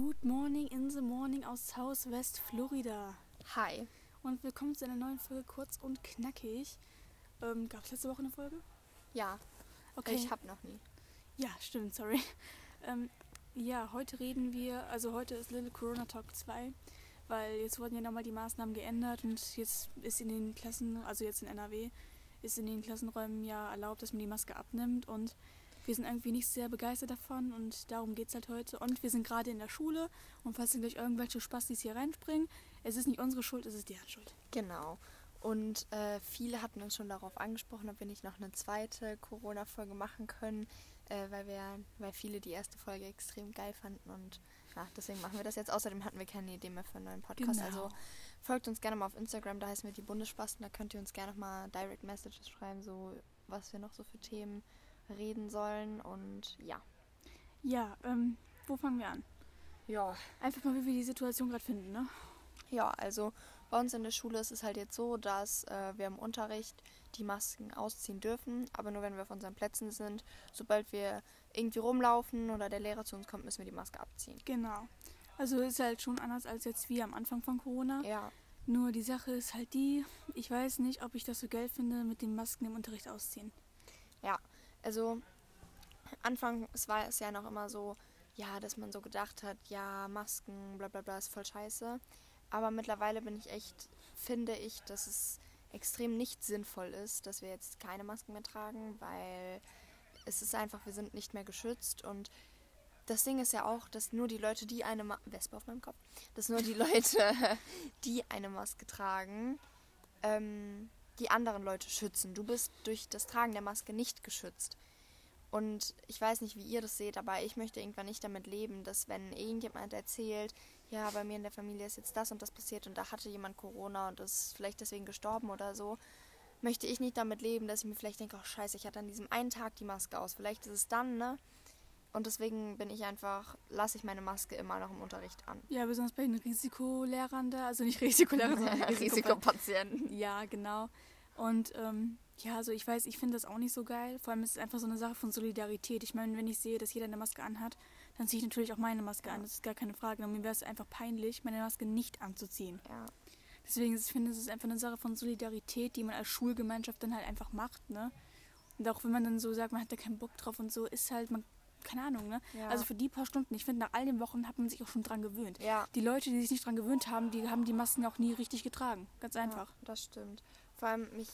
Good morning in the morning aus Southwest Florida. Hi. Und willkommen zu einer neuen Folge kurz und knackig. Ähm, Gab es letzte Woche eine Folge? Ja. Okay. Ich habe noch nie. Ja, stimmt, sorry. Ähm, ja, heute reden wir, also heute ist Little Corona Talk 2, weil jetzt wurden ja nochmal die Maßnahmen geändert und jetzt ist in den Klassen, also jetzt in NRW, ist in den Klassenräumen ja erlaubt, dass man die Maske abnimmt und wir sind irgendwie nicht sehr begeistert davon und darum geht es halt heute. Und wir sind gerade in der Schule und falls dann gleich irgendwelche Spastis hier reinspringen, es ist nicht unsere Schuld, es ist deren Schuld. Genau. Und äh, viele hatten uns schon darauf angesprochen, ob wir nicht noch eine zweite Corona-Folge machen können, äh, weil wir, weil viele die erste Folge extrem geil fanden und ja, deswegen machen wir das jetzt. Außerdem hatten wir keine Idee mehr für einen neuen Podcast. Genau. Also folgt uns gerne mal auf Instagram, da heißen wir die Bundesspasten, da könnt ihr uns gerne mal Direct Messages schreiben, so was wir noch so für Themen reden sollen und ja. Ja, ähm, wo fangen wir an? Ja. Einfach mal, wie wir die Situation gerade finden, ne? Ja, also bei uns in der Schule ist es halt jetzt so, dass äh, wir im Unterricht die Masken ausziehen dürfen, aber nur wenn wir auf unseren Plätzen sind. Sobald wir irgendwie rumlaufen oder der Lehrer zu uns kommt, müssen wir die Maske abziehen. Genau. Also ist halt schon anders als jetzt wie am Anfang von Corona. Ja, Nur die Sache ist halt die, ich weiß nicht, ob ich das so geil finde, mit den Masken im Unterricht ausziehen. ja. Also Anfang es war es ja noch immer so, ja, dass man so gedacht hat, ja, Masken, bla bla bla, ist voll scheiße. Aber mittlerweile bin ich echt, finde ich, dass es extrem nicht sinnvoll ist, dass wir jetzt keine Masken mehr tragen, weil es ist einfach, wir sind nicht mehr geschützt und das Ding ist ja auch, dass nur die Leute, die eine Ma Wespe auf meinem Kopf, dass nur die Leute, die eine Maske tragen, ähm, die anderen Leute schützen. Du bist durch das Tragen der Maske nicht geschützt. Und ich weiß nicht, wie ihr das seht, aber ich möchte irgendwann nicht damit leben, dass wenn irgendjemand erzählt, ja, bei mir in der Familie ist jetzt das und das passiert und da hatte jemand Corona und ist vielleicht deswegen gestorben oder so, möchte ich nicht damit leben, dass ich mir vielleicht denke, oh scheiße, ich hatte an diesem einen Tag die Maske aus. Vielleicht ist es dann, ne? Und deswegen bin ich einfach, lasse ich meine Maske immer noch im Unterricht an. Ja, besonders bei den Risikolehrern da, also nicht Risikolehrer, sondern Risiko Risikopatienten. Ja, genau. Und ähm, ja, also ich weiß, ich finde das auch nicht so geil. Vor allem ist es einfach so eine Sache von Solidarität. Ich meine, wenn ich sehe, dass jeder eine Maske anhat, dann ziehe ich natürlich auch meine Maske an. Das ist gar keine Frage. Und mir wäre es einfach peinlich, meine Maske nicht anzuziehen. Ja. Deswegen ich finde, es ist einfach eine Sache von Solidarität, die man als Schulgemeinschaft dann halt einfach macht, ne? Und auch wenn man dann so sagt, man hat da keinen Bock drauf und so, ist halt, man, keine Ahnung, ne? Ja. Also für die paar Stunden, ich finde, nach all den Wochen hat man sich auch schon dran gewöhnt. Ja. Die Leute, die sich nicht dran gewöhnt haben, die haben die Masken auch nie richtig getragen. Ganz einfach. Ja, das stimmt. Vor allem mich,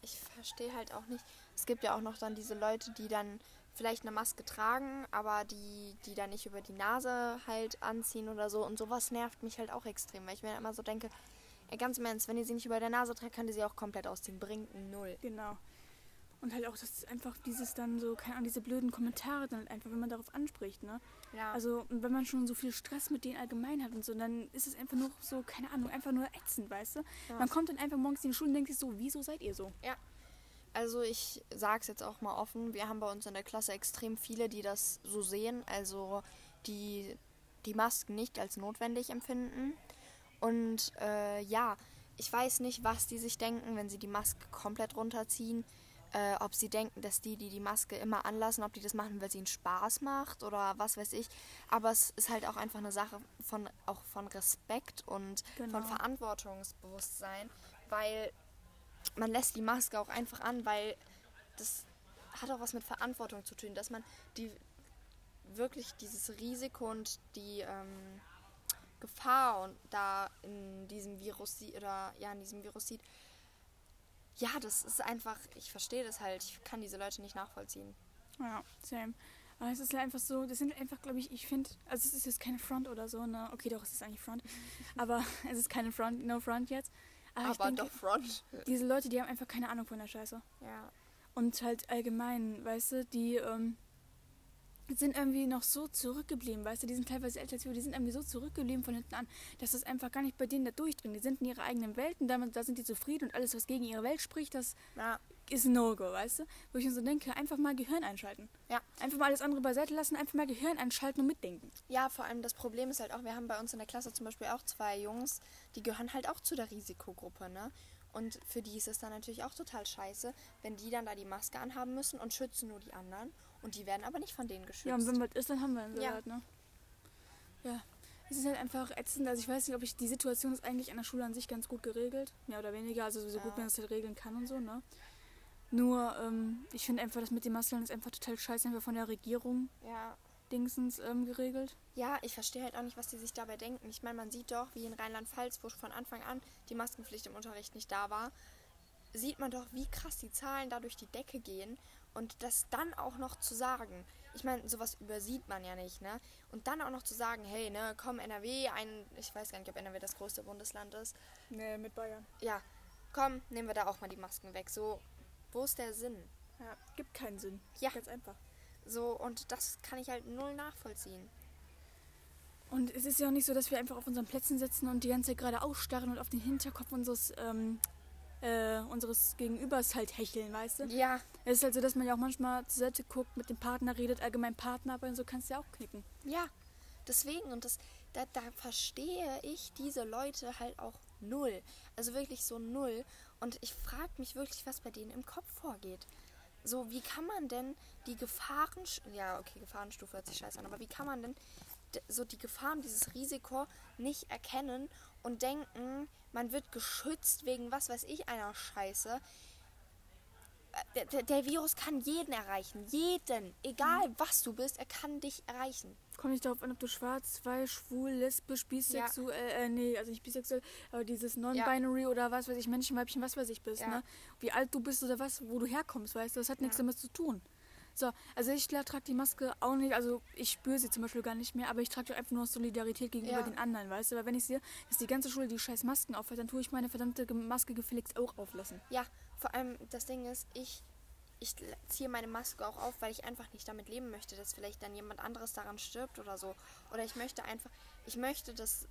ich verstehe halt auch nicht. Es gibt ja auch noch dann diese Leute, die dann vielleicht eine Maske tragen, aber die, die dann nicht über die Nase halt anziehen oder so. Und sowas nervt mich halt auch extrem, weil ich mir dann immer so denke, ganz im Ernst, wenn ihr sie nicht über der Nase trägt, könnt ihr sie auch komplett ausziehen. Bringt null. Genau. Und halt auch, das einfach dieses dann so, keine Ahnung, diese blöden Kommentare dann halt einfach, wenn man darauf anspricht, ne? Ja. Also, wenn man schon so viel Stress mit denen allgemein hat und so, dann ist es einfach nur so, keine Ahnung, einfach nur ätzend, weißt du? Ja. Man kommt dann einfach morgens in die Schule und denkt sich so, wieso seid ihr so? Ja. Also ich sag's jetzt auch mal offen, wir haben bei uns in der Klasse extrem viele, die das so sehen, also die die Masken nicht als notwendig empfinden. Und äh, ja, ich weiß nicht, was die sich denken, wenn sie die Maske komplett runterziehen. Äh, ob sie denken, dass die, die die Maske immer anlassen, ob die das machen, weil sie ihnen Spaß macht oder was weiß ich. Aber es ist halt auch einfach eine Sache von auch von Respekt und Genau. von Verantwortungsbewusstsein, weil man lässt die Maske auch einfach an, weil das hat auch was mit Verantwortung zu tun, dass man die wirklich dieses Risiko und die ähm, Gefahr und da in diesem Virus sieht oder ja in diesem Virus sieht. Ja, das ist einfach, ich verstehe das halt, ich kann diese Leute nicht nachvollziehen. Ja, same. Aber es ist halt einfach so, das sind einfach, glaube ich, ich finde, also es ist jetzt keine Front oder so, ne? Okay, doch, es ist eigentlich Front. Aber es ist keine Front, no Front jetzt. Aber, ich denke, Front. diese Leute, die haben einfach keine Ahnung von der Scheiße. Ja. Und halt allgemein, weißt du, die ähm, sind irgendwie noch so zurückgeblieben, weißt du, die sind teilweise älter als wir, die sind irgendwie so zurückgeblieben von hinten an, dass das einfach gar nicht bei denen da durchdringt. Die sind in ihrer eigenen Welt und damit, da sind die zufrieden und alles, was gegen ihre Welt spricht, das Ja. ist ein No-Go, weißt du? Wo ich mir so denke, einfach mal Gehirn einschalten. Ja. Einfach mal alles andere beiseite lassen, einfach mal Gehirn einschalten und mitdenken. Ja, vor allem das Problem ist halt auch, wir haben bei uns in der Klasse zum Beispiel auch zwei Jungs, die gehören halt auch zu der Risikogruppe, ne? Und für die ist es dann natürlich auch total scheiße, wenn die dann da die Maske anhaben müssen und schützen nur die anderen. Und die werden aber nicht von denen geschützt. Ja, und wenn was ist, dann haben wir einen Ja. Salat, ne? Ja. es ist halt einfach ätzend. Also ich weiß nicht, ob ich die Situation ist eigentlich an der Schule an sich ganz gut geregelt. Mehr oder weniger. Also so Ja. gut man das halt regeln kann und so, ne? Nur, ähm, ich finde einfach, das mit den Masken ist einfach total scheiße, einfach von der Regierung Ja. Dingsens ähm, geregelt. Ja, ich verstehe halt auch nicht, was die sich dabei denken. Ich meine, man sieht doch, wie in Rheinland-Pfalz, wo von Anfang an die Maskenpflicht im Unterricht nicht da war, sieht man doch, wie krass die Zahlen da durch die Decke gehen. Und das dann auch noch zu sagen, ich meine, sowas übersieht man ja nicht, ne? Und dann auch noch zu sagen, hey, ne, komm, NRW, ein, ich weiß gar nicht, ob NRW das größte Bundesland ist. Nee, mit Bayern. Ja, komm, nehmen wir da auch mal die Masken weg. So, wo ist der Sinn? Ja, gibt keinen Sinn. Ja. Ganz einfach. So, und das kann ich halt null nachvollziehen. Und es ist ja auch nicht so, dass wir einfach auf unseren Plätzen sitzen und die ganze Zeit gerade ausstarren und auf den Hinterkopf unseres, ähm, äh, unseres Gegenübers halt hecheln, weißt du? Ja, Es ist halt so, dass man ja auch manchmal zur Seite guckt, mit dem Partner redet, allgemein Partner, aber so kannst du ja auch knicken. Ja, deswegen und das, da, da verstehe ich diese Leute halt auch null. Also wirklich so null. Und ich frage mich wirklich, was bei denen im Kopf vorgeht. So, wie kann man denn die Gefahren, ja, okay, Gefahrenstufe hört sich scheiße an, aber wie kann man denn so die Gefahren, dieses Risiko nicht erkennen und denken, man wird geschützt wegen was weiß ich einer Scheiße. Äh, Der, der, Virus kann jeden erreichen. Jeden. Egal was du bist, er kann dich erreichen. Kommt nicht darauf an, ob du schwarz, weiß, schwul, lesbisch, bisexuell, äh, nee, also nicht bisexuell, aber dieses Non-Binary oder was weiß ich, Männchen, Weibchen, was weiß ich bist, Ja. ne? Wie alt du bist oder was, wo du herkommst, weißt du, das hat nichts Ja. damit zu tun. So, also ich trage die Maske auch nicht, also ich spüre sie zum Beispiel gar nicht mehr, aber ich trage die einfach nur aus Solidarität gegenüber Ja. den anderen, weißt du, weil wenn ich sehe, dass die ganze Schule die scheiß Masken aufhat, dann tue ich meine verdammte Maske gefälligst auch auflassen. Ja, vor allem das Ding ist, ich, ich ziehe meine Maske auch auf, weil ich einfach nicht damit leben möchte, dass vielleicht dann jemand anderes daran stirbt oder so. Oder ich möchte einfach, ich möchte, dass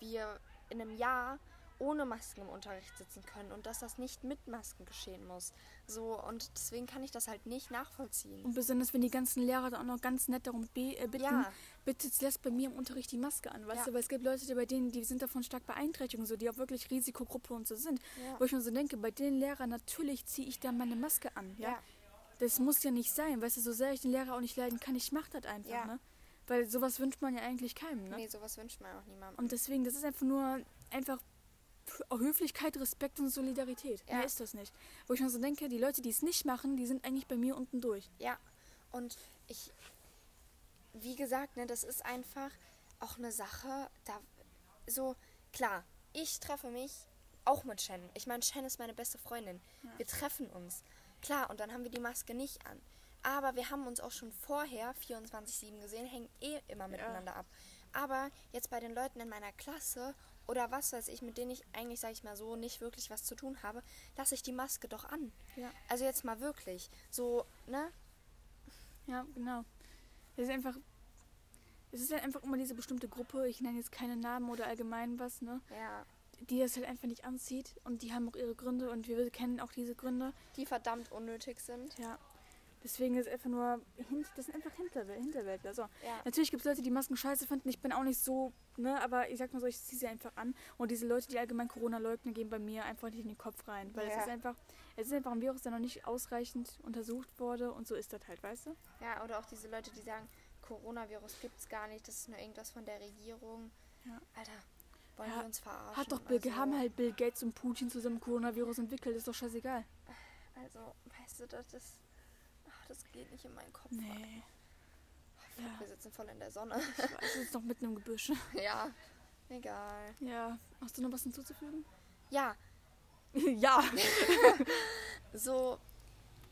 wir in einem Jahr ohne Masken im Unterricht sitzen können und dass das nicht mit Masken geschehen muss. So, und deswegen kann ich das halt nicht nachvollziehen. Und besonders, wenn die ganzen Lehrer dann auch noch ganz nett darum äh, bitten, Ja. bitte lasst bei mir im Unterricht die Maske an, weißt Ja. du, weil es gibt Leute, die bei denen, die sind davon stark beeinträchtigt und so, die auch wirklich Risikogruppe und so sind. Ja. Wo ich mir so denke, bei den Lehrern natürlich ziehe ich dann meine Maske an, ja? Das muss ja nicht sein, weißt du, so sehr ich den Lehrer auch nicht leiden kann, ich mach das einfach, ne? Weil sowas wünscht man ja eigentlich keinem, ne? Nee, sowas wünscht man auch niemandem. Und deswegen, das ist einfach nur einfach Höflichkeit, Respekt und Solidarität. Ja. Mehr ist das nicht. Wo ich mir so denke, die Leute, die es nicht machen, die sind eigentlich bei mir unten durch. Ja, und ich, wie gesagt, ne, das ist einfach auch eine Sache, da, so, klar, ich treffe mich auch mit Shen. Ich meine, Shen ist meine beste Freundin. Wir treffen uns. Klar, und dann haben wir die Maske nicht an. Aber wir haben uns auch schon vorher 24-7 gesehen, hängen eh immer miteinander ab. Aber jetzt bei den Leuten in meiner Klasse oder was weiß ich, mit denen ich eigentlich, sag ich mal so, nicht wirklich was zu tun habe, lasse ich die Maske doch an. Ja. Also jetzt mal wirklich. So, ne? Ja, genau. Es ist einfach. Es ist halt einfach immer diese bestimmte Gruppe, ich nenne jetzt keine Namen oder allgemein was, ne? Ja. Die das halt einfach nicht anzieht und die haben auch ihre Gründe und wir kennen auch diese Gründe. Die verdammt unnötig sind. Ja. Deswegen ist es einfach nur. Das sind einfach Hinterwäl Hinterwäldler. So. Ja. Natürlich gibt es Leute, die Masken scheiße finden. Ich bin auch nicht so, ne, aber ich sag mal so, ich ziehe sie einfach an. Und diese Leute, die allgemein Corona leugnen, gehen bei mir einfach nicht in den Kopf rein. Weil es Ja. ist einfach, es ist einfach ein Virus, der noch nicht ausreichend untersucht wurde und so ist das halt, weißt du? Ja, oder auch diese Leute, die sagen, Coronavirus gibt's gar nicht, das ist nur irgendwas von der Regierung. Ja. Alter, wollen Ja, wir uns verarschen? Hat doch Bill, also, haben halt Bill Gates und Putin zusammen Coronavirus entwickelt, ist doch scheißegal. Also, weißt du, das, das, ach, das geht nicht in meinen Kopf. rein. Nee. Ja, Wir sitzen voll in der Sonne. ich weiß, es ist noch mitten im Gebüsch. ja, egal. Ja, hast du noch was hinzuzufügen? Ja, ja. so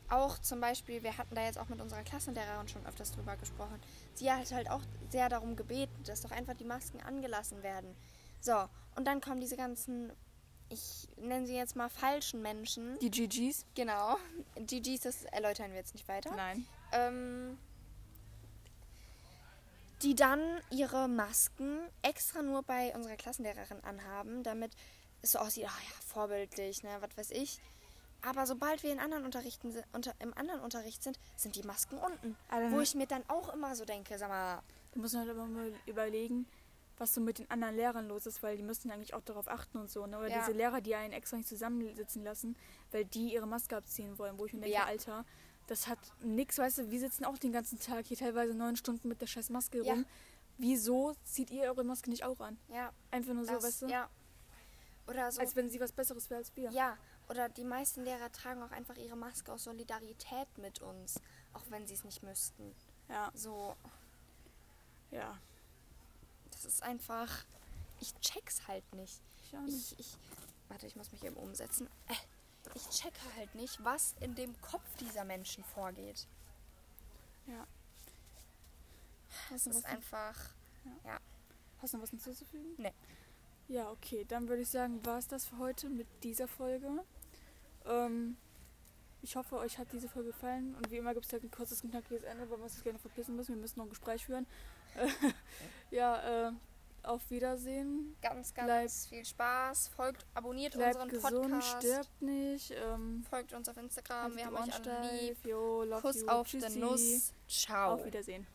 auch zum Beispiel, wir hatten da jetzt auch mit unserer Klassenlehrerin schon öfters drüber gesprochen. Sie hat halt auch sehr darum gebeten, dass doch einfach die Masken angelassen werden. So, und dann kommen diese ganzen, ich nenne sie jetzt mal falschen Menschen. Die GGs? Genau, GGs, das erläutern wir jetzt nicht weiter. Nein. Ähm, die dann ihre Masken extra nur bei unserer Klassenlehrerin anhaben, damit es so aussieht, ah ja, vorbildlich, ne, was weiß ich. Aber sobald wir in anderen Unterrichten, unter, im anderen Unterricht sind, sind die Masken unten. Aber Wo ich mir dann auch immer so denke, sag mal, Da muss man halt aber mal überlegen, was so mit den anderen Lehrern los ist, weil die müssen eigentlich auch darauf achten und so. Ne? Oder Ja. diese Lehrer, die einen extra nicht zusammensitzen lassen, weil die ihre Maske abziehen wollen, wo ich mir denke, Ja. Alter, das hat nix, weißt du, wir sitzen auch den ganzen Tag hier teilweise neun Stunden mit der scheiß Maske Ja. rum. wieso zieht ihr eure Maske nicht auch an? Ja, Einfach nur so, das, weißt du? ja. Oder so. Als wenn sie was Besseres wäre als wir. ja, oder die meisten Lehrer tragen auch einfach ihre Maske aus Solidarität mit uns, auch wenn sie es nicht müssten. Ja, So, ja. Das ist einfach. Ich check's halt nicht. Ich nicht. Ich, ich, warte, ich muss mich eben umsetzen. Äh, ich checke halt nicht, was in dem Kopf dieser Menschen vorgeht. Ja. Es du ist einfach. Hast du noch was hinzuzufügen? Nee. Ja, okay. Dann würde ich sagen, war es das für heute mit dieser Folge. Ähm, ich hoffe, euch hat diese Folge gefallen. Und wie immer gibt es halt ein kurzes, knackiges Ende, weil wir uns jetzt gerne verpissen müssen. Wir müssen noch ein Gespräch führen. Ja, äh, auf Wiedersehen. Ganz, ganz Bleibt- viel Spaß. Folgt, abonniert unseren gesund, Podcast. stirbt nicht. Ähm, Folgt uns auf Instagram. Wir haben euch alle lieb. love Kuss you. auf Tschüssi. den Nuss. Ciao. Auf Wiedersehen.